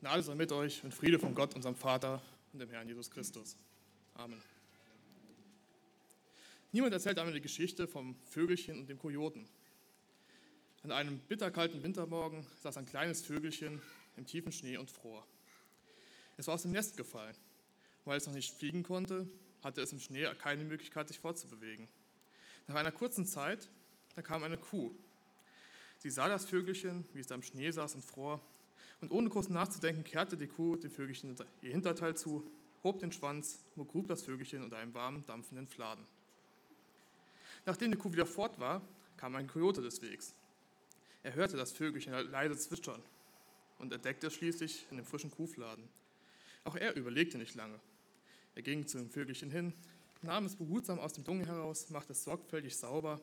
Gnade sei mit euch und Friede von Gott, unserem Vater und dem Herrn Jesus Christus. Amen. Niemand erzählt einmal die Geschichte vom Vögelchen und dem Kojoten. An einem bitterkalten Wintermorgen saß ein kleines Vögelchen im tiefen Schnee und fror. Es war aus dem Nest gefallen. Weil es noch nicht fliegen konnte, hatte es im Schnee keine Möglichkeit, sich fortzubewegen. Nach einer kurzen Zeit, da kam eine Kuh. Sie sah das Vögelchen, wie es da im Schnee saß und fror, und ohne kurz nachzudenken, kehrte die Kuh dem Vögelchen ihr Hinterteil zu, hob den Schwanz und grub das Vögelchen unter einem warmen, dampfenden Fladen. Nachdem die Kuh wieder fort war, kam ein Kojote des Wegs. Er hörte das Vögelchen leise zwitschern und entdeckte es schließlich in dem frischen Kuhfladen. Auch er überlegte nicht lange. Er ging zu dem Vögelchen hin, nahm es behutsam aus dem Dung heraus, machte es sorgfältig sauber,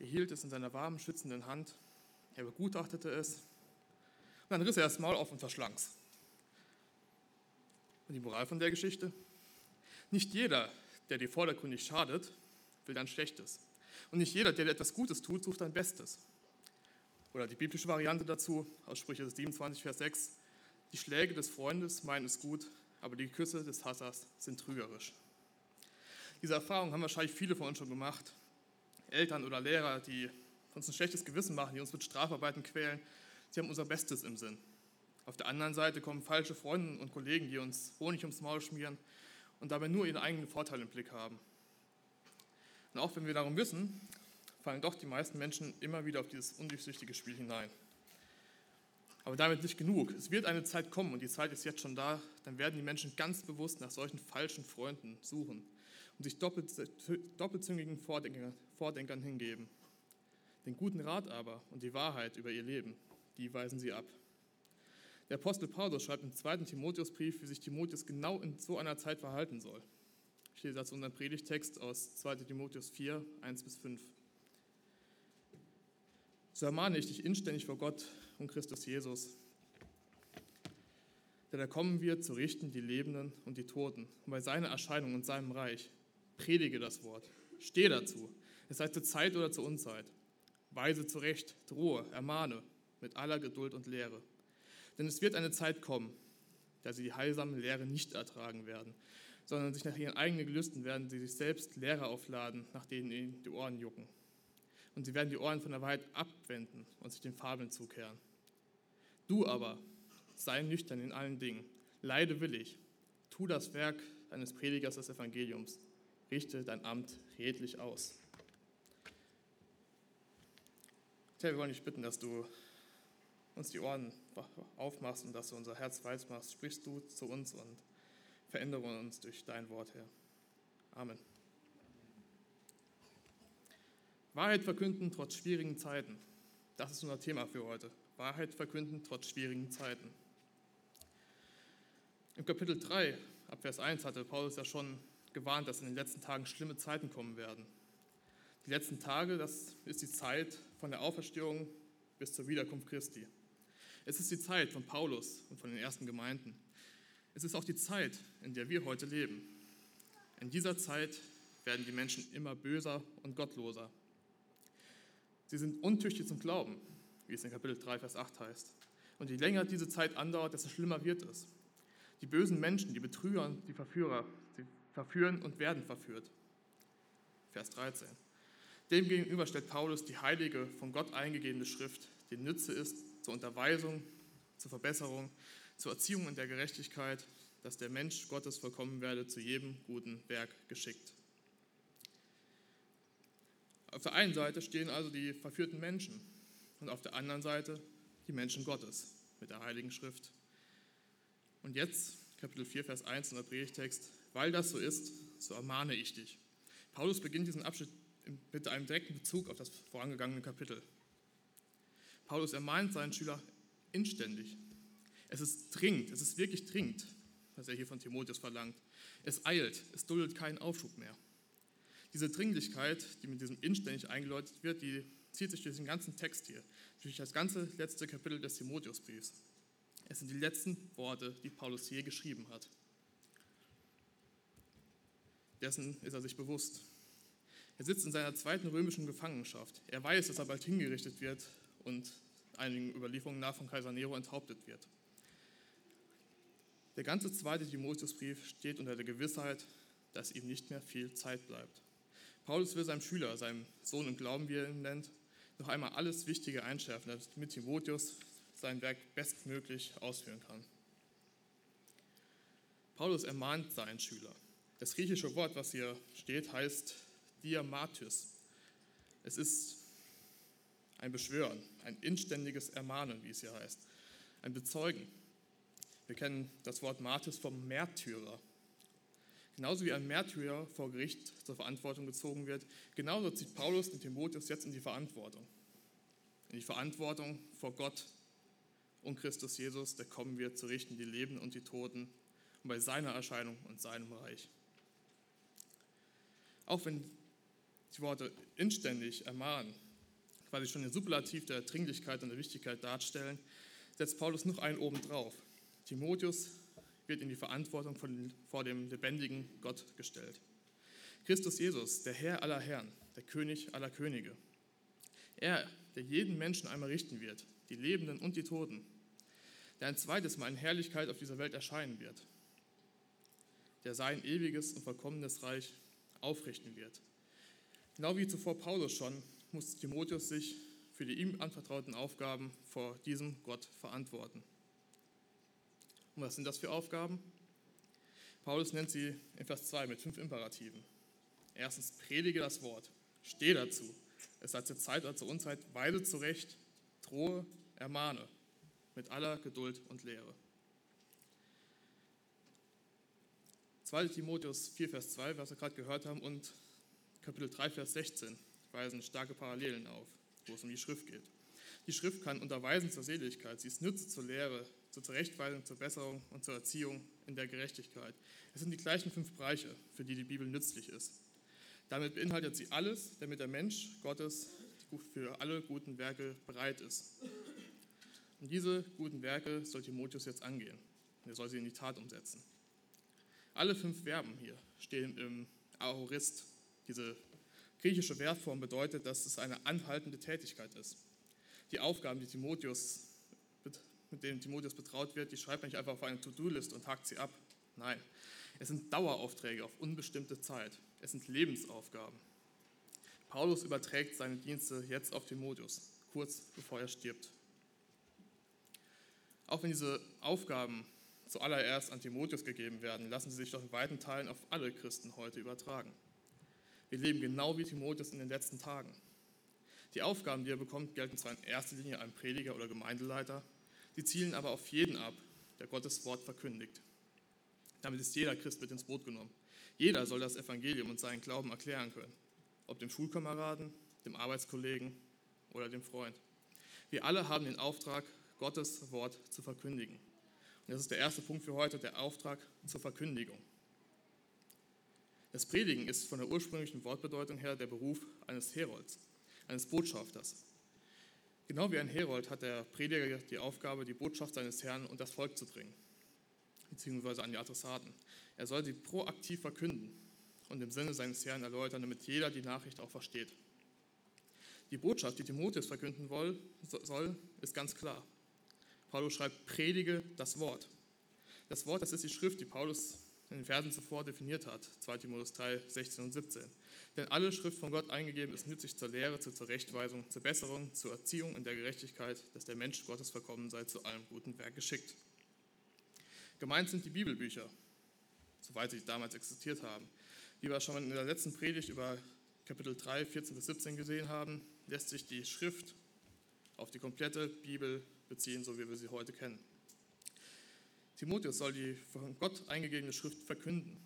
er hielt es in seiner warmen, schützenden Hand, er begutachtete es und dann riss er das Maul auf und verschlang es. Und die Moral von der Geschichte? Nicht jeder, der dir vordergründig schadet, will dein Schlechtes. Und nicht jeder, der dir etwas Gutes tut, sucht dein Bestes. Oder die biblische Variante dazu, aus Sprüche 27, Vers 6, die Schläge des Freundes meinen es gut, aber die Küsse des Hassers sind trügerisch. Diese Erfahrung haben wahrscheinlich viele von uns schon gemacht. Eltern oder Lehrer, die uns ein schlechtes Gewissen machen, die uns mit Strafarbeiten quälen, sie haben unser Bestes im Sinn. Auf der anderen Seite kommen falsche Freunde und Kollegen, die uns Honig ums Maul schmieren und dabei nur ihren eigenen Vorteil im Blick haben. Und auch wenn wir darum wissen, fallen doch die meisten Menschen immer wieder auf dieses undurchsichtige Spiel hinein. Aber damit nicht genug. Es wird eine Zeit kommen und die Zeit ist jetzt schon da, dann werden die Menschen ganz bewusst nach solchen falschen Freunden suchen und sich doppelzüngigen Vordenkern hingeben. Den guten Rat aber und die Wahrheit über ihr Leben, die weisen sie ab. Der Apostel Paulus schreibt im zweiten Timotheusbrief, wie sich Timotheus genau in so einer Zeit verhalten soll. Ich lese dazu unseren Predigtext aus 2 Timotheus 4, 1 bis 5. So ermahne ich dich inständig vor Gott und Christus Jesus, der da kommen wird, zu richten die Lebenden und die Toten. Und bei seiner Erscheinung und seinem Reich predige das Wort, stehe dazu, es sei zur Zeit oder zur Unzeit. Weise zurecht, drohe, ermahne mit aller Geduld und Lehre. Denn es wird eine Zeit kommen, da sie die heilsame Lehre nicht ertragen werden, sondern sich nach ihren eigenen Gelüsten werden sie sich selbst Lehre aufladen, nach denen ihnen die Ohren jucken. Und sie werden die Ohren von der Wahrheit abwenden und sich den Fabeln zukehren. Du aber sei nüchtern in allen Dingen, leide willig, tu das Werk eines Predigers des Evangeliums, richte dein Amt redlich aus. Herr, wir wollen dich bitten, dass du uns die Ohren aufmachst und dass du unser Herz weiß machst. Sprichst du zu uns und verändere uns durch dein Wort, Herr. Amen. Wahrheit verkünden trotz schwierigen Zeiten. Das ist unser Thema für heute. Wahrheit verkünden trotz schwierigen Zeiten. Im Kapitel 3, ab Vers 1, hatte Paulus ja schon gewarnt, dass in den letzten Tagen schlimme Zeiten kommen werden. Die letzten Tage, das ist die Zeit von der Auferstehung bis zur Wiederkunft Christi. Es ist die Zeit von Paulus und von den ersten Gemeinden. Es ist auch die Zeit, in der wir heute leben. In dieser Zeit werden die Menschen immer böser und gottloser. Sie sind untüchtig zum Glauben, wie es in Kapitel 3, Vers 8 heißt. Und je länger diese Zeit andauert, desto schlimmer wird es. Die bösen Menschen, die Betrüger und die Verführer, sie verführen und werden verführt. Vers 13. Demgegenüber stellt Paulus die heilige, von Gott eingegebene Schrift, die Nütze ist zur Unterweisung, zur Verbesserung, zur Erziehung in der Gerechtigkeit, dass der Mensch Gottes vollkommen werde, zu jedem guten Werk geschickt. Auf der einen Seite stehen also die verführten Menschen und auf der anderen Seite die Menschen Gottes mit der Heiligen Schrift. Und jetzt, Kapitel 4, Vers 1 in der Predigtext, weil das so ist, so ermahne ich dich. Paulus beginnt diesen Abschnitt mit einem direkten Bezug auf das vorangegangene Kapitel. Paulus ermahnt seinen Schüler inständig. Es ist dringend, es ist wirklich dringend, was er hier von Timotheus verlangt. Es eilt, es duldet keinen Aufschub mehr. Diese Dringlichkeit, die mit diesem inständig eingeläutet wird, die zieht sich durch den ganzen Text hier, durch das ganze letzte Kapitel des Timotheusbriefs. Es sind die letzten Worte, die Paulus je geschrieben hat. Dessen ist er sich bewusst. Er sitzt in seiner zweiten römischen Gefangenschaft. Er weiß, dass er bald hingerichtet wird und einigen Überlieferungen nach von Kaiser Nero enthauptet wird. Der ganze zweite Timotheusbrief steht unter der Gewissheit, dass ihm nicht mehr viel Zeit bleibt. Paulus will seinem Schüler, seinem Sohn im Glauben, wie er ihn nennt, noch einmal alles Wichtige einschärfen, damit Timotheus sein Werk bestmöglich ausführen kann. Paulus ermahnt seinen Schüler. Das griechische Wort, was hier steht, heißt Diamatis. Es ist ein Beschwören, ein inständiges Ermahnen, wie es hier heißt, ein Bezeugen. Wir kennen das Wort Martis vom Märtyrer. Genauso wie ein Märtyrer vor Gericht zur Verantwortung gezogen wird, genauso zieht Paulus den Timotheus jetzt in die Verantwortung. In die Verantwortung vor Gott und Christus Jesus, der kommen wird, zu richten die Lebenden und die Toten und bei seiner Erscheinung und seinem Reich. Auch wenn die Worte inständig ermahnen, quasi schon den Superlativ der Dringlichkeit und der Wichtigkeit darstellen, setzt Paulus noch einen oben drauf. Timotheus wird in die Verantwortung von, vor dem lebendigen Gott gestellt. Christus Jesus, der Herr aller Herren, der König aller Könige. Er, der jeden Menschen einmal richten wird, die Lebenden und die Toten, der ein zweites Mal in Herrlichkeit auf dieser Welt erscheinen wird, der sein ewiges und vollkommenes Reich aufrichten wird. Genau wie zuvor Paulus schon, muss Timotheus sich für die ihm anvertrauten Aufgaben vor diesem Gott verantworten. Und was sind das für Aufgaben? Paulus nennt sie in Vers 2 mit fünf Imperativen. Erstens, predige das Wort, stehe dazu. Es sei zur Zeit oder zur Unzeit, weise zurecht, drohe, ermahne, mit aller Geduld und Lehre. 2 Timotheus 4, Vers 2, was wir gerade gehört haben, und Kapitel 3, Vers 16 weisen starke Parallelen auf, wo es um die Schrift geht. Die Schrift kann unterweisen zur Seligkeit, sie ist Nütze zur Lehre, zur Zurechtweisung, zur Besserung und zur Erziehung in der Gerechtigkeit. Es sind die gleichen fünf Bereiche, für die die Bibel nützlich ist. Damit beinhaltet sie alles, damit der Mensch Gottes für alle guten Werke bereit ist. Und diese guten Werke soll Timotheus jetzt angehen. er soll sie in die Tat umsetzen. Alle fünf Verben hier stehen im Aorist, diese griechische Verbform bedeutet, dass es eine anhaltende Tätigkeit ist. Die Aufgaben, die Timotheus, mit denen Timotheus betraut wird, die schreibt man nicht einfach auf eine To-Do-List und hakt sie ab. Nein, es sind Daueraufträge auf unbestimmte Zeit. Es sind Lebensaufgaben. Paulus überträgt seine Dienste jetzt auf Timotheus, kurz bevor er stirbt. Auch wenn diese Aufgaben zuallererst an Timotheus gegeben werden, lassen sie sich doch in weiten Teilen auf alle Christen heute übertragen. Wir leben genau wie Timotheus in den letzten Tagen. Die Aufgaben, die er bekommt, gelten zwar in erster Linie einem Prediger oder Gemeindeleiter, sie zielen aber auf jeden ab, der Gottes Wort verkündigt. Damit ist jeder Christ mit ins Boot genommen. Jeder soll das Evangelium und seinen Glauben erklären können, ob dem Schulkameraden, dem Arbeitskollegen oder dem Freund. Wir alle haben den Auftrag, Gottes Wort zu verkündigen. Und das ist der erste Punkt für heute, der Auftrag zur Verkündigung. Das Predigen ist von der ursprünglichen Wortbedeutung her der Beruf eines Herolds, eines Botschafters. Genau wie ein Herold hat der Prediger die Aufgabe, die Botschaft seines Herrn und das Volk zu bringen, beziehungsweise an die Adressaten. Er soll sie proaktiv verkünden und im Sinne seines Herrn erläutern, damit jeder die Nachricht auch versteht. Die Botschaft, die Timotheus verkünden soll, ist ganz klar. Paulus schreibt, predige das Wort. Das Wort, das ist die Schrift, die Paulus in den Versen zuvor definiert hat, 2 Timotheus 3, 16 und 17. Denn alle Schrift von Gott eingegeben ist nützlich zur Lehre, zur Zurechtweisung, zur Besserung, zur Erziehung in der Gerechtigkeit, dass der Mensch Gottes verkommen sei, zu allem guten Werk geschickt. Gemeint sind die Bibelbücher, soweit sie damals existiert haben. Wie wir schon in der letzten Predigt über Kapitel 3, 14 bis 17 gesehen haben, lässt sich die Schrift auf die komplette Bibel beziehen, so wie wir sie heute kennen. Timotheus soll die von Gott eingegebene Schrift verkünden.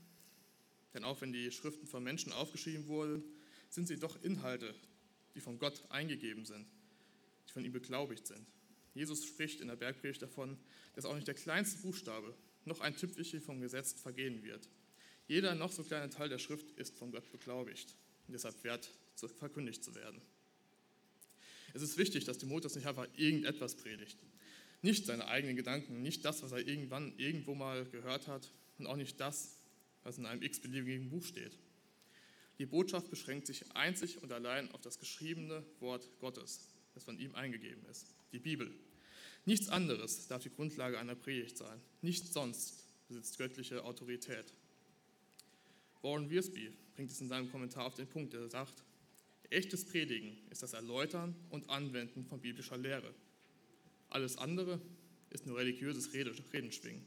Denn auch wenn die Schriften von Menschen aufgeschrieben wurden, sind sie doch Inhalte, die von Gott eingegeben sind, die von ihm beglaubigt sind. Jesus spricht in der Bergpredigt davon, dass auch nicht der kleinste Buchstabe, noch ein Tüpfelchen vom Gesetz vergehen wird. Jeder noch so kleine Teil der Schrift ist von Gott beglaubigt und deshalb wert, verkündigt zu werden. Es ist wichtig, dass Timotheus nicht einfach irgendetwas predigt, nicht seine eigenen Gedanken, nicht das, was er irgendwann irgendwo mal gehört hat und auch nicht das, was in einem x-beliebigen Buch steht. Die Botschaft beschränkt sich einzig und allein auf das geschriebene Wort Gottes. das von ihm eingegeben ist, die Bibel. Nichts anderes darf die Grundlage einer Predigt sein. Nichts sonst besitzt göttliche Autorität. Warren Wiersbe bringt es in seinem Kommentar auf den Punkt, er sagt, echtes Predigen ist das Erläutern und Anwenden von biblischer Lehre. Alles andere ist nur religiöses Redenschwingen.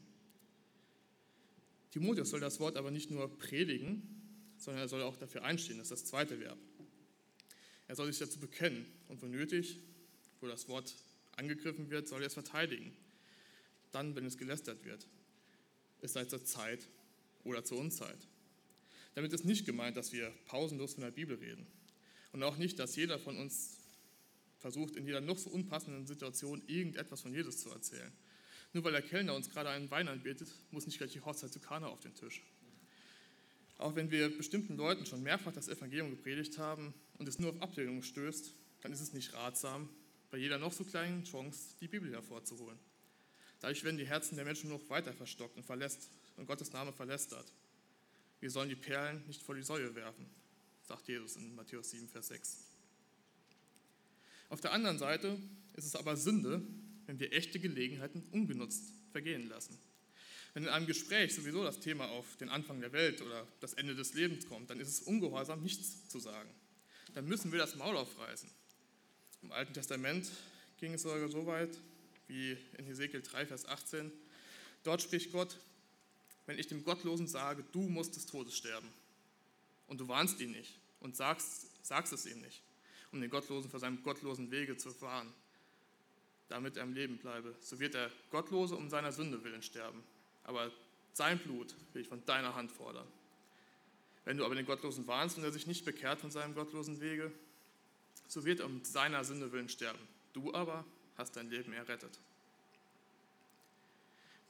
Timotheus soll das Wort aber nicht nur predigen, sondern er soll auch dafür einstehen, das ist das zweite Verb. Er soll sich dazu bekennen und wo nötig, wo das Wort angegriffen wird, soll er es verteidigen. Dann, wenn es gelästert wird, es sei zur Zeit oder zur Unzeit. Damit ist nicht gemeint, dass wir pausenlos von der Bibel reden und auch nicht, dass jeder von uns versucht, in jeder noch so unpassenden Situation irgendetwas von Jesus zu erzählen. Nur weil der Kellner uns gerade einen Wein anbietet, muss nicht gleich die Hochzeit zu Kana auf den Tisch. Auch wenn wir bestimmten Leuten schon mehrfach das Evangelium gepredigt haben und es nur auf Ablehnung stößt, dann ist es nicht ratsam, bei jeder noch so kleinen Chance die Bibel hervorzuholen. Dadurch werden die Herzen der Menschen noch weiter verstockt und, verlässt, und Gottes Name verlästert. Wir sollen die Perlen nicht vor die Säue werfen, sagt Jesus in Matthäus 7, Vers 6. Auf der anderen Seite ist es aber Sünde, wenn wir echte Gelegenheiten ungenutzt vergehen lassen. Wenn in einem Gespräch sowieso das Thema auf den Anfang der Welt oder das Ende des Lebens kommt, dann ist es ungehorsam, nichts zu sagen. Dann müssen wir das Maul aufreißen. Im Alten Testament ging es sogar so weit, wie in Hesekiel 3, Vers 18. Dort spricht Gott, wenn ich dem Gottlosen sage, du musst des Todes sterben, und du warnst ihn nicht und sagst, sagst es ihm nicht, um den Gottlosen vor seinem gottlosen Wege zu warnen, damit er im Leben bleibe. So wird der Gottlose um seiner Sünde willen sterben. Aber sein Blut will ich von deiner Hand fordern. Wenn du aber den Gottlosen warnst und er sich nicht bekehrt von seinem gottlosen Wege, so wird er um seiner Sünde willen sterben. Du aber hast dein Leben errettet.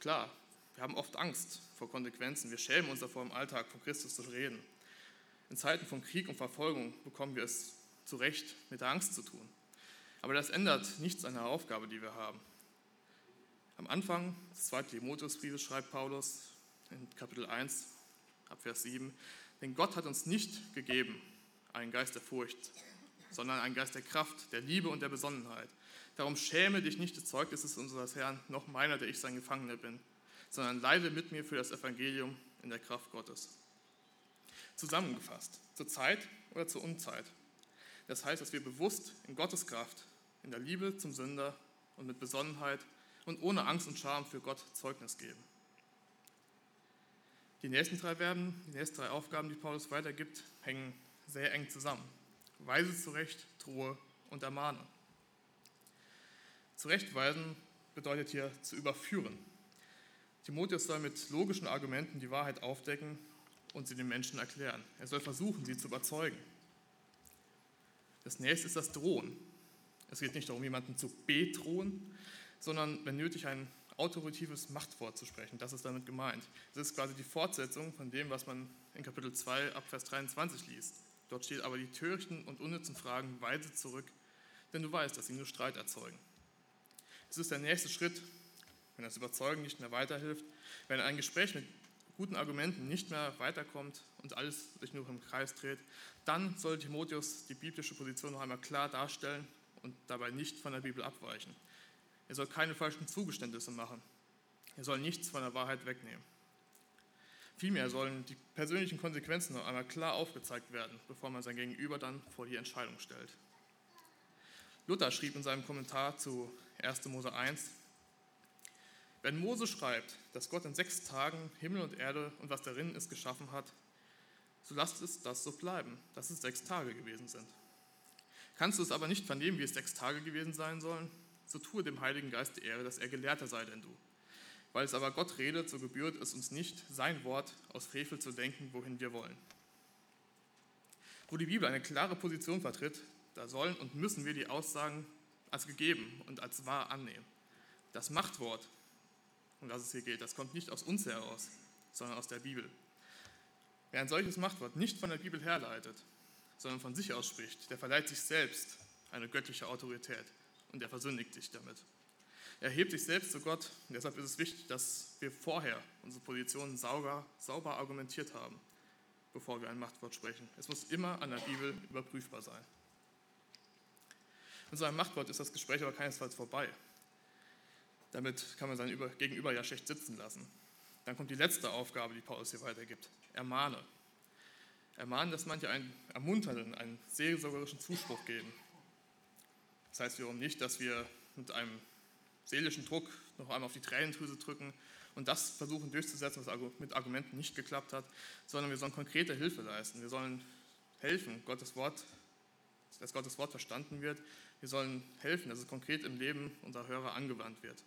Klar, wir haben oft Angst vor Konsequenzen. Wir schämen uns davor, im Alltag von Christus zu reden. In Zeiten von Krieg und Verfolgung bekommen wir es zu Recht mit der Angst zu tun. Aber das ändert nichts an der Aufgabe, die wir haben. Am Anfang des zweiten Timotheusbriefes schreibt Paulus in Kapitel 1, Abvers 7, denn Gott hat uns nicht gegeben einen Geist der Furcht, sondern einen Geist der Kraft, der Liebe und der Besonnenheit. Darum schäme dich nicht des Zeugnisses unseres Herrn, noch meiner, der ich sein Gefangener bin, sondern leide mit mir für das Evangelium in der Kraft Gottes. Zusammengefasst, zur Zeit oder zur Unzeit. Das heißt, dass wir bewusst in Gottes Kraft, in der Liebe zum Sünder und mit Besonnenheit und ohne Angst und Scham für Gott Zeugnis geben. Die nächsten drei Verben, die nächsten drei Aufgaben, die Paulus weitergibt, hängen sehr eng zusammen. Weise zurecht, drohe und ermahne. Zurechtweisen bedeutet hier zu überführen. Timotheus soll mit logischen Argumenten die Wahrheit aufdecken und sie den Menschen erklären. Er soll versuchen, sie zu überzeugen. Das nächste ist das Drohen. Es geht nicht darum, jemanden zu bedrohen, sondern wenn nötig ein autoratives Machtwort zu sprechen. Das ist damit gemeint. Das ist quasi die Fortsetzung von dem, was man in Kapitel 2 ab Vers 23 liest. Dort steht aber die törichten und unnützen Fragen weise zurück, denn du weißt, dass sie nur Streit erzeugen. Es ist der nächste Schritt, wenn das Überzeugen nicht mehr weiterhilft, wenn ein Gespräch mit guten Argumenten nicht mehr weiterkommt und alles sich nur im Kreis dreht, dann soll Timotheus die biblische Position noch einmal klar darstellen und dabei nicht von der Bibel abweichen. Er soll keine falschen Zugeständnisse machen. Er soll nichts von der Wahrheit wegnehmen. Vielmehr sollen die persönlichen Konsequenzen noch einmal klar aufgezeigt werden, bevor man sein Gegenüber dann vor die Entscheidung stellt. Luther schrieb in seinem Kommentar zu 1. Mose 1, wenn Mose schreibt, dass Gott in sechs Tagen Himmel und Erde und was darin ist geschaffen hat, so lasst es das so bleiben, dass es sechs Tage gewesen sind. Kannst du es aber nicht vernehmen, wie es sechs Tage gewesen sein sollen, so tue dem Heiligen Geist die Ehre, dass er gelehrter sei denn du. Weil es aber Gott redet, so gebührt es uns nicht, sein Wort aus Frevel zu denken, wohin wir wollen. Wo die Bibel eine klare Position vertritt, da sollen und müssen wir die Aussagen als gegeben und als wahr annehmen. Das Machtwort, um das es hier geht, das kommt nicht aus uns heraus, sondern aus der Bibel. Wer ein solches Machtwort nicht von der Bibel herleitet, sondern von sich aus spricht, der verleiht sich selbst eine göttliche Autorität und er versündigt sich damit. Er hebt sich selbst zu Gott und deshalb ist es wichtig, dass wir vorher unsere Positionen sauber, sauber argumentiert haben, bevor wir ein Machtwort sprechen. Es muss immer an der Bibel überprüfbar sein. Mit so einem Machtwort ist das Gespräch aber keinesfalls vorbei. Damit kann man sein Gegenüber ja schlecht sitzen lassen. Dann kommt die letzte Aufgabe, die Paulus hier weitergibt. Ermahne. Ermahnen, dass manche einen ermunternden, einen seelsorgerischen Zuspruch geben. Das heißt wiederum nicht, dass wir mit einem seelischen Druck noch einmal auf die Tränendrüse drücken und das versuchen durchzusetzen, was mit Argumenten nicht geklappt hat, sondern wir sollen konkrete Hilfe leisten. Wir sollen helfen, Gottes Wort, dass Gottes Wort verstanden wird. Wir sollen helfen, dass es konkret im Leben unserer Hörer angewandt wird.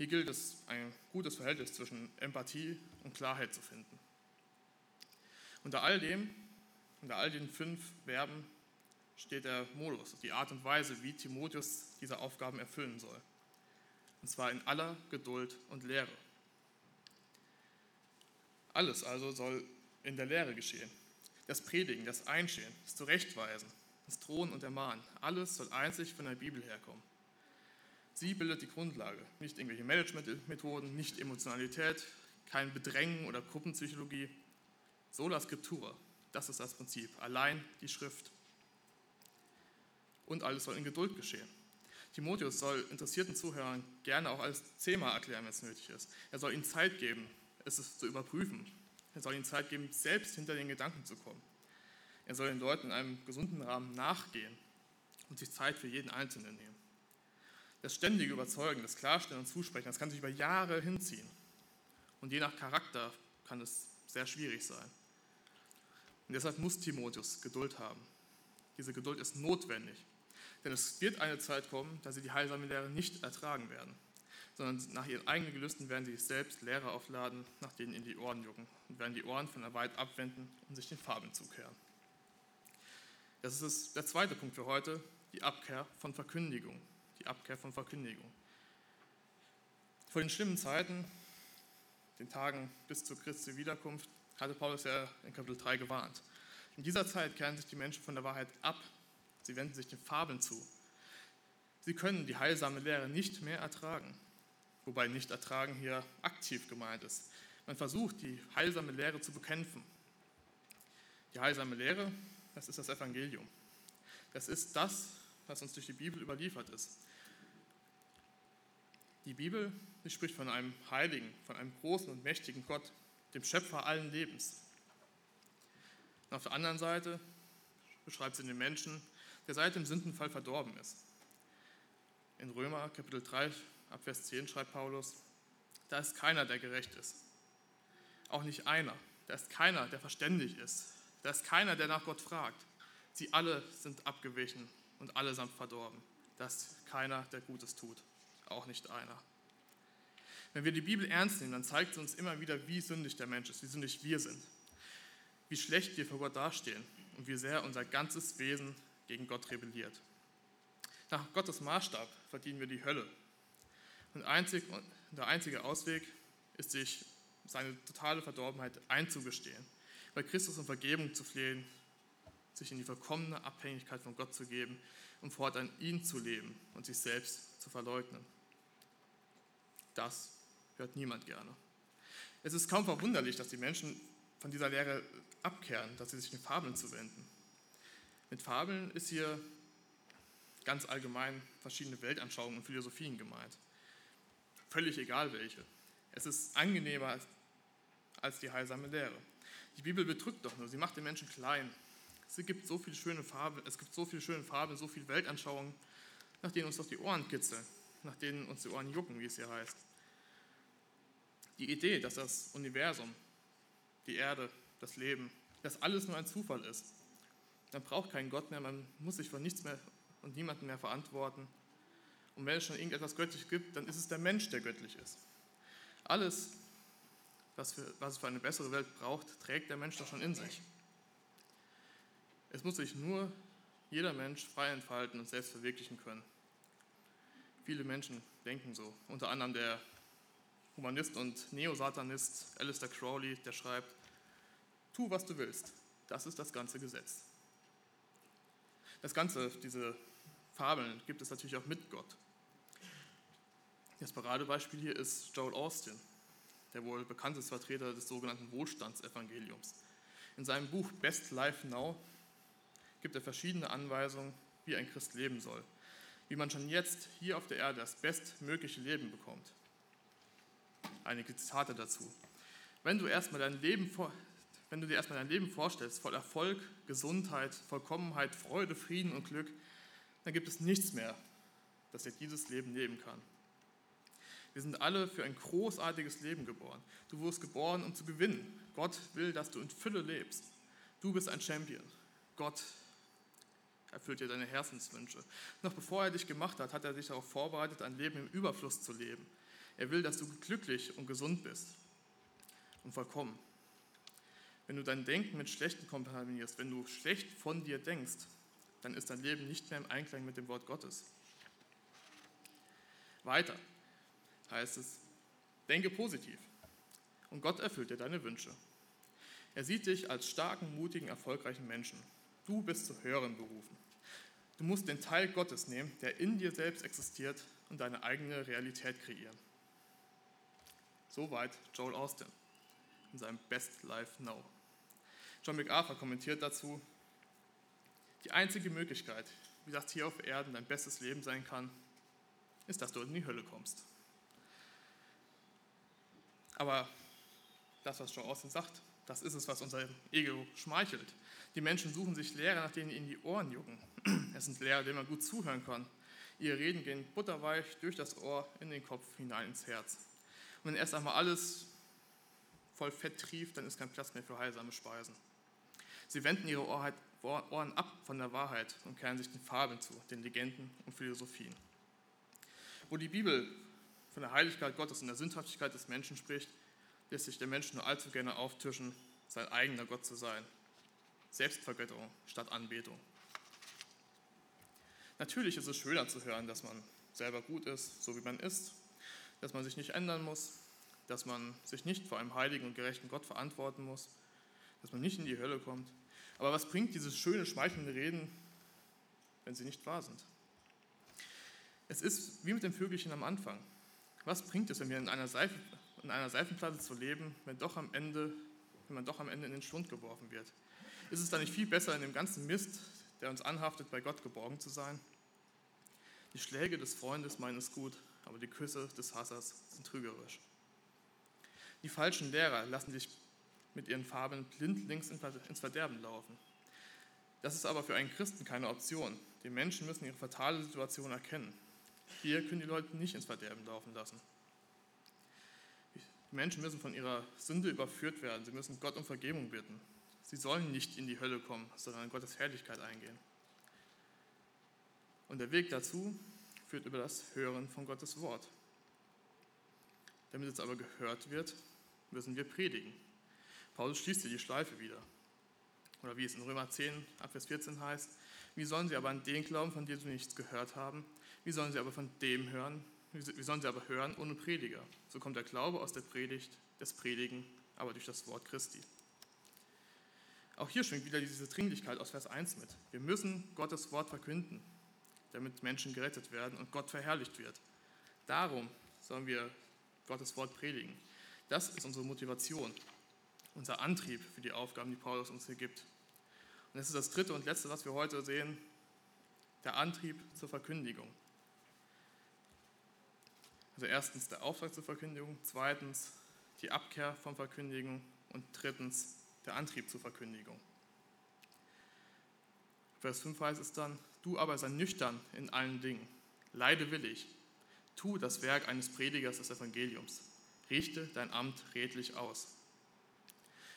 Hier gilt es, ein gutes Verhältnis zwischen Empathie und Klarheit zu finden. Unter all dem, unter all den fünf Verben steht der Modus, die Art und Weise, wie Timotheus diese Aufgaben erfüllen soll. Und zwar in aller Geduld und Lehre. Alles also soll in der Lehre geschehen. Das Predigen, das Einstehen, das Zurechtweisen, das Drohen und Ermahnen, alles soll einzig von der Bibel herkommen. Sie bildet die Grundlage, nicht irgendwelche Managementmethoden, nicht Emotionalität, kein Bedrängen oder Gruppenpsychologie. Sola Scriptura, das ist das Prinzip, allein die Schrift. Und alles soll in Geduld geschehen. Timotheus soll interessierten Zuhörern gerne auch als Thema erklären, wenn es nötig ist. Er soll ihnen Zeit geben, es zu überprüfen. Er soll ihnen Zeit geben, selbst hinter den Gedanken zu kommen. Er soll den Leuten in einem gesunden Rahmen nachgehen und sich Zeit für jeden Einzelnen nehmen. Das ständige Überzeugen, das Klarstellen und Zusprechen, das kann sich über Jahre hinziehen. Und je nach Charakter kann es sehr schwierig sein. Und deshalb muss Timotheus Geduld haben. Diese Geduld ist notwendig. Denn es wird eine Zeit kommen, da sie die heilsame Lehre nicht ertragen werden sondern nach ihren eigenen Gelüsten werden sie sich selbst Lehre aufladen, nach denen ihnen die Ohren jucken und werden die Ohren von der Wahrheit abwenden und sich den Fabeln zukehren. Das ist der zweite Punkt für heute, die Abkehr von Verkündigung. Die Abkehr von Verkündigung. Vor den schlimmen Zeiten, den Tagen bis zur Christi Wiederkunft, hatte Paulus ja in Kapitel 3 gewarnt. In dieser Zeit kehren sich die Menschen von der Wahrheit ab. Sie wenden sich den Fabeln zu. Sie können die heilsame Lehre nicht mehr ertragen wobei nicht ertragen hier aktiv gemeint ist. Man versucht, die heilsame Lehre zu bekämpfen. Die heilsame Lehre, das ist das Evangelium. Das ist das, was uns durch die Bibel überliefert ist. Die Bibel die spricht von einem Heiligen, von einem großen und mächtigen Gott, dem Schöpfer allen Lebens. Und auf der anderen Seite beschreibt sie den Menschen, der seit dem Sündenfall verdorben ist. In Römer Kapitel 3 ab Vers 10 schreibt Paulus, da ist keiner, der gerecht ist. Auch nicht einer. Da ist keiner, der verständig ist. Da ist keiner, der nach Gott fragt. Sie alle sind abgewichen und allesamt verdorben. Da ist keiner, der Gutes tut. Auch nicht einer. Wenn wir die Bibel ernst nehmen, dann zeigt sie uns immer wieder, wie sündig der Mensch ist, wie sündig wir sind, wie schlecht wir vor Gott dastehen und wie sehr unser ganzes Wesen gegen Gott rebelliert. Nach Gottes Maßstab verdienen wir die Hölle und einzig, der einzige Ausweg ist, sich seine totale Verdorbenheit einzugestehen, bei Christus um Vergebung zu flehen, sich in die vollkommene Abhängigkeit von Gott zu geben und fortan ihn zu leben und sich selbst zu verleugnen. Das hört niemand gerne. Es ist kaum verwunderlich, dass die Menschen von dieser Lehre abkehren, dass sie sich in Fabeln zu wenden. Mit Fabeln ist hier ganz allgemein verschiedene Weltanschauungen und Philosophien gemeint völlig egal welche. Es ist angenehmer als die heilsame Lehre. Die Bibel bedrückt doch nur, sie macht den Menschen klein. Es gibt so viele schöne Farben, es gibt so viele schöne Farben, so viele Weltanschauungen, nach denen uns doch die Ohren kitzeln, nach denen uns die Ohren jucken, wie es hier heißt. Die Idee, dass das Universum, die Erde, das Leben, dass alles nur ein Zufall ist, dann braucht kein Gott mehr, man muss sich von nichts mehr und niemandem mehr verantworten. Und wenn es schon irgendetwas göttlich gibt, dann ist es der Mensch, der göttlich ist. Alles, was, für, was es für eine bessere Welt braucht, trägt der Mensch doch schon in sich. Es muss sich nur jeder Mensch frei entfalten und selbst verwirklichen können. Viele Menschen denken so. Unter anderem der Humanist und Neosatanist Alistair Crowley, der schreibt, tu, was du willst. Das ist das ganze Gesetz. Das Ganze, diese Fabeln, gibt es natürlich auch mit Gott. Das Paradebeispiel hier ist Joel Austin, der wohl bekannteste Vertreter des sogenannten Wohlstandsevangeliums. In seinem Buch Best Life Now gibt er verschiedene Anweisungen, wie ein Christ leben soll. Wie man schon jetzt hier auf der Erde das bestmögliche Leben bekommt. Einige Zitate dazu. Wenn du erstmal dein Leben wenn du dir erstmal dein Leben vorstellst, voll Erfolg, Gesundheit, Vollkommenheit, Freude, Frieden und Glück, dann gibt es nichts mehr, das dir dieses Leben leben kann. Wir sind alle für ein großartiges Leben geboren. Du wurdest geboren, um zu gewinnen. Gott will, dass du in Fülle lebst. Du bist ein Champion. Gott erfüllt dir deine Herzenswünsche. Noch bevor er dich gemacht hat, hat er dich darauf vorbereitet, ein Leben im Überfluss zu leben. Er will, dass du glücklich und gesund bist und vollkommen. Wenn du dein Denken mit Schlechten kontaminierst, wenn du schlecht von dir denkst, dann ist dein Leben nicht mehr im Einklang mit dem Wort Gottes. Weiter heißt es, denke positiv und Gott erfüllt dir deine Wünsche. Er sieht dich als starken, mutigen, erfolgreichen Menschen. Du bist zu höheren berufen. Du musst den Teil Gottes nehmen, der in dir selbst existiert und deine eigene Realität kreieren. Soweit Joel Austin in seinem Best Life Now. John MacArthur kommentiert dazu, die einzige Möglichkeit, wie das hier auf Erden dein bestes Leben sein kann, ist, dass du in die Hölle kommst. Aber das, was John Austin sagt, das ist es, was unser Ego schmeichelt. Die Menschen suchen sich Lehrer, nach denen ihnen die Ohren jucken. Es sind Lehrer, denen man gut zuhören kann. Ihre Reden gehen butterweich durch das Ohr in den Kopf hinein ins Herz. Und wenn erst einmal alles voll Fett trieft, dann ist kein Platz mehr für heilsame Speisen. Sie wenden ihre Ohren ab von der Wahrheit und kehren sich den Fabeln zu, den Legenden und Philosophien. Wo die Bibel von der Heiligkeit Gottes und der Sündhaftigkeit des Menschen spricht, lässt sich der Mensch nur allzu gerne auftischen, sein eigener Gott zu sein. Selbstvergötterung statt Anbetung. Natürlich ist es schöner zu hören, dass man selber gut ist, so wie man ist, dass man sich nicht ändern muss, dass man sich nicht vor einem heiligen und gerechten Gott verantworten muss, dass man nicht in die Hölle kommt. Aber was bringt dieses schöne, schmeichelnde Reden, wenn sie nicht wahr sind? Es ist wie mit dem Vögelchen am Anfang. Was bringt es, wenn wir in einer, Seife, in einer Seifenplatte zu leben, wenn, doch am Ende, wenn man doch am Ende in den Schlund geworfen wird? Ist es dann nicht viel besser, in dem ganzen Mist, der uns anhaftet, bei Gott geborgen zu sein? Die Schläge des Freundes meinen es gut, aber die Küsse des Hassers sind trügerisch. Die falschen Lehrer lassen dich mit ihren Farben blindlings ins Verderben laufen. Das ist aber für einen Christen keine Option. Die Menschen müssen ihre fatale Situation erkennen. Hier können die Leute nicht ins Verderben laufen lassen. Die Menschen müssen von ihrer Sünde überführt werden. Sie müssen Gott um Vergebung bitten. Sie sollen nicht in die Hölle kommen, sondern in Gottes Herrlichkeit eingehen. Und der Weg dazu führt über das Hören von Gottes Wort. Damit es aber gehört wird, müssen wir predigen. Paulus schließt hier die Schleife wieder. Oder wie es in Römer 10, Abvers 14 heißt, wie sollen sie aber an den glauben, von dem sie nichts gehört haben? Wie sollen sie aber von dem hören? Wie sollen sie aber hören ohne Prediger? So kommt der Glaube aus der Predigt, des Predigen, aber durch das Wort Christi. Auch hier schwingt wieder diese Dringlichkeit aus Vers 1 mit. Wir müssen Gottes Wort verkünden, damit Menschen gerettet werden und Gott verherrlicht wird. Darum sollen wir Gottes Wort predigen. Das ist unsere Motivation, unser Antrieb für die Aufgaben, die Paulus uns hier gibt. Und das ist das dritte und letzte, was wir heute sehen, der Antrieb zur Verkündigung. Also erstens der Auftrag zur Verkündigung, zweitens die Abkehr von Verkündigung und drittens der Antrieb zur Verkündigung. Vers 5 heißt es dann, du aber sei nüchtern in allen Dingen, leide willig, tu das Werk eines Predigers des Evangeliums, richte dein Amt redlich aus.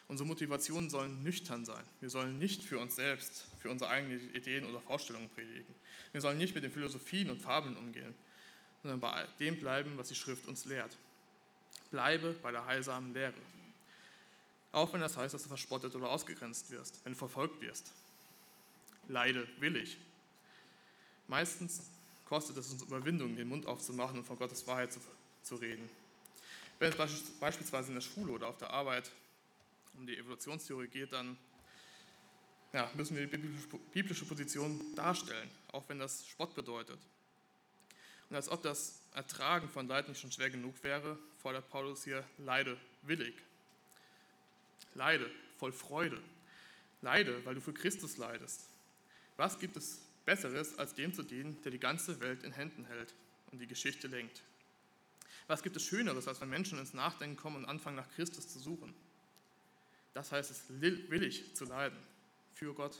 Unsere Motivationen sollen nüchtern sein. Wir sollen nicht für uns selbst, für unsere eigenen Ideen oder Vorstellungen predigen. Wir sollen nicht mit den Philosophien und Fabeln umgehen, sondern bei dem bleiben, was die Schrift uns lehrt. Bleibe bei der heilsamen Lehre. Auch wenn das heißt, dass du verspottet oder ausgegrenzt wirst, wenn du verfolgt wirst. Leide willig. Meistens kostet es uns Überwindung, den Mund aufzumachen und von Gottes Wahrheit zu, zu reden. Wenn es beispielsweise in der Schule oder auf der Arbeit um die Evolutionstheorie geht, dann ja, müssen wir die biblische Position darstellen, auch wenn das Spott bedeutet. Und als ob das Ertragen von Leid nicht schon schwer genug wäre, fordert Paulus hier Leide willig. Leide voll Freude. Leide, weil du für Christus leidest. Was gibt es Besseres, als dem zu dienen, der die ganze Welt in Händen hält und die Geschichte lenkt. Was gibt es Schöneres, als wenn Menschen ins Nachdenken kommen und anfangen, nach Christus zu suchen? Das heißt es, willig zu leiden für Gott.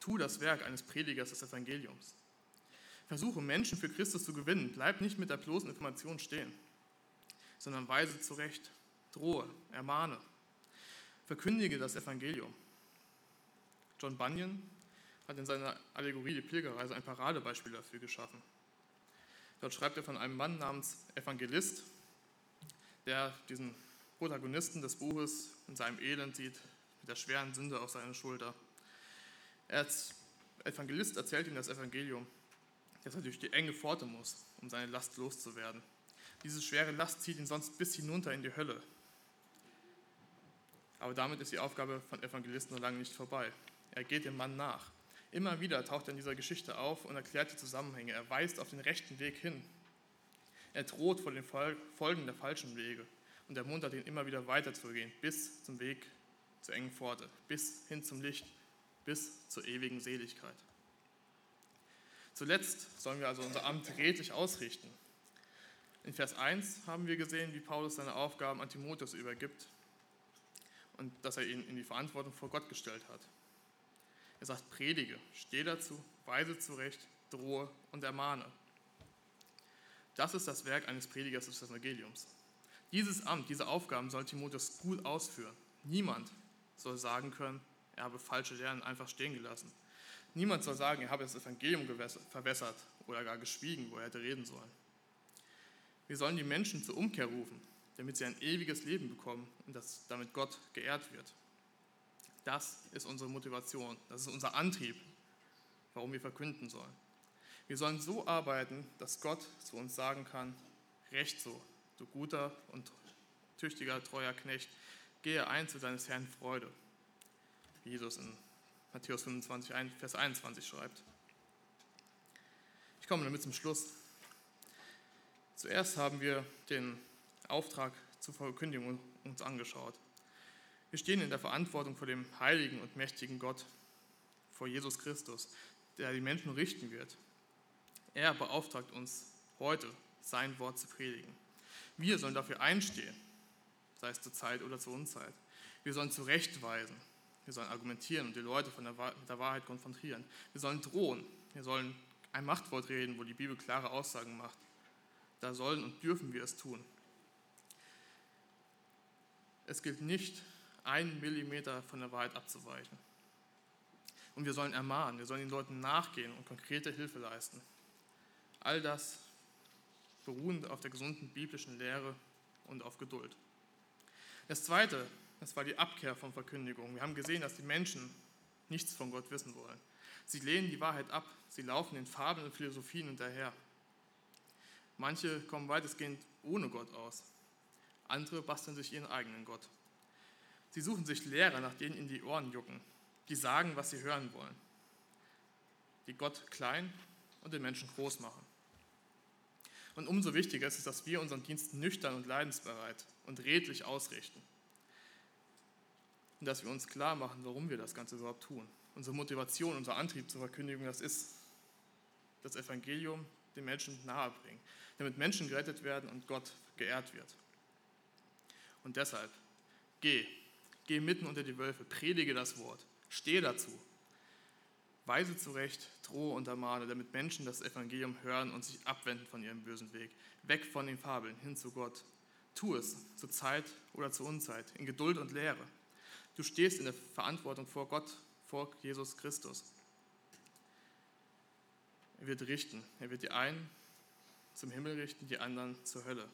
Tu das Werk eines Predigers des Evangeliums. Versuche Menschen für Christus zu gewinnen. Bleib nicht mit der bloßen Information stehen, sondern weise zurecht, drohe, ermahne, verkündige das Evangelium. John Bunyan hat in seiner Allegorie Die Pilgerreise ein Paradebeispiel dafür geschaffen. Dort schreibt er von einem Mann namens Evangelist, der diesen Protagonisten des Buches in seinem Elend sieht, mit der schweren Sünde auf seiner Schulter. Er als Evangelist erzählt ihm das Evangelium, dass er durch die enge Pforte muss, um seine Last loszuwerden. Diese schwere Last zieht ihn sonst bis hinunter in die Hölle. Aber damit ist die Aufgabe von Evangelisten noch lange nicht vorbei. Er geht dem Mann nach. Immer wieder taucht er in dieser Geschichte auf und erklärt die Zusammenhänge. Er weist auf den rechten Weg hin. Er droht vor den Folgen der falschen Wege und ermuntert ihn immer wieder weiterzugehen, bis zum Weg zur engen Pforte, bis hin zum Licht, bis zur ewigen Seligkeit. Zuletzt sollen wir also unser Amt redlich ausrichten. In Vers 1 haben wir gesehen, wie Paulus seine Aufgaben an Timotheus übergibt und dass er ihn in die Verantwortung vor Gott gestellt hat. Er sagt, predige, stehe dazu, weise zurecht, drohe und ermahne. Das ist das Werk eines Predigers des Evangeliums. Dieses Amt, diese Aufgaben soll Timotheus gut ausführen. Niemand soll sagen können, er habe falsche Lernen einfach stehen gelassen. Niemand soll sagen, er habe das Evangelium verwässert oder gar geschwiegen, wo er hätte reden sollen. Wir sollen die Menschen zur Umkehr rufen, damit sie ein ewiges Leben bekommen und dass damit Gott geehrt wird. Das ist unsere Motivation, das ist unser Antrieb, warum wir verkünden sollen. Wir sollen so arbeiten, dass Gott zu uns sagen kann, recht so, du guter und tüchtiger, treuer Knecht, gehe ein zu deines Herrn Freude, wie Jesus in Matthäus 25, Vers 21 schreibt. Ich komme damit zum Schluss. Zuerst haben wir den Auftrag zur Verkündigung uns angeschaut. Wir stehen in der Verantwortung vor dem heiligen und mächtigen Gott, vor Jesus Christus, der die Menschen richten wird. Er beauftragt uns heute, sein Wort zu predigen. Wir sollen dafür einstehen, sei es zur Zeit oder zur Unzeit. Wir sollen zurechtweisen. Wir sollen argumentieren und die Leute von der, mit der Wahrheit konfrontieren. Wir sollen drohen. Wir sollen ein Machtwort reden, wo die Bibel klare Aussagen macht. Da sollen und dürfen wir es tun. Es gilt nicht, einen Millimeter von der Wahrheit abzuweichen. Und wir sollen ermahnen, wir sollen den Leuten nachgehen und konkrete Hilfe leisten. All das beruhend auf der gesunden biblischen Lehre und auf Geduld. Das Zweite, das war die Abkehr von Verkündigung. Wir haben gesehen, dass die Menschen nichts von Gott wissen wollen. Sie lehnen die Wahrheit ab, sie laufen in Fabeln und Philosophien hinterher. Manche kommen weitestgehend ohne Gott aus, andere basteln sich ihren eigenen Gott. Sie suchen sich Lehrer, nach denen ihnen die Ohren jucken, die sagen, was sie hören wollen, die Gott klein und den Menschen groß machen. Und umso wichtiger ist es, dass wir unseren Dienst nüchtern und leidensbereit und redlich ausrichten. Und dass wir uns klar machen, warum wir das Ganze überhaupt tun. Unsere Motivation, unser Antrieb zur Verkündigung, das ist das Evangelium den Menschen nahebringen, damit Menschen gerettet werden und Gott geehrt wird. Und deshalb, geh, Geh mitten unter die Wölfe, predige das Wort, stehe dazu. Weise zurecht, drohe und ermahne, damit Menschen das Evangelium hören und sich abwenden von ihrem bösen Weg, weg von den Fabeln, hin zu Gott. Tu es, zur Zeit oder zur Unzeit, in Geduld und Lehre. Du stehst in der Verantwortung vor Gott, vor Jesus Christus. Er wird richten. Er wird die einen zum Himmel richten, die anderen zur Hölle.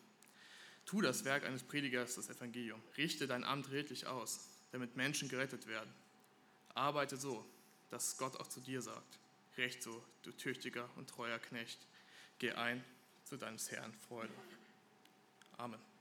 Tu das Werk eines Predigers, das Evangelium. Richte dein Amt redlich aus, damit Menschen gerettet werden. Arbeite so, dass Gott auch zu dir sagt. Recht so, du tüchtiger und treuer Knecht. Geh ein zu deines Herrn Freude. Amen.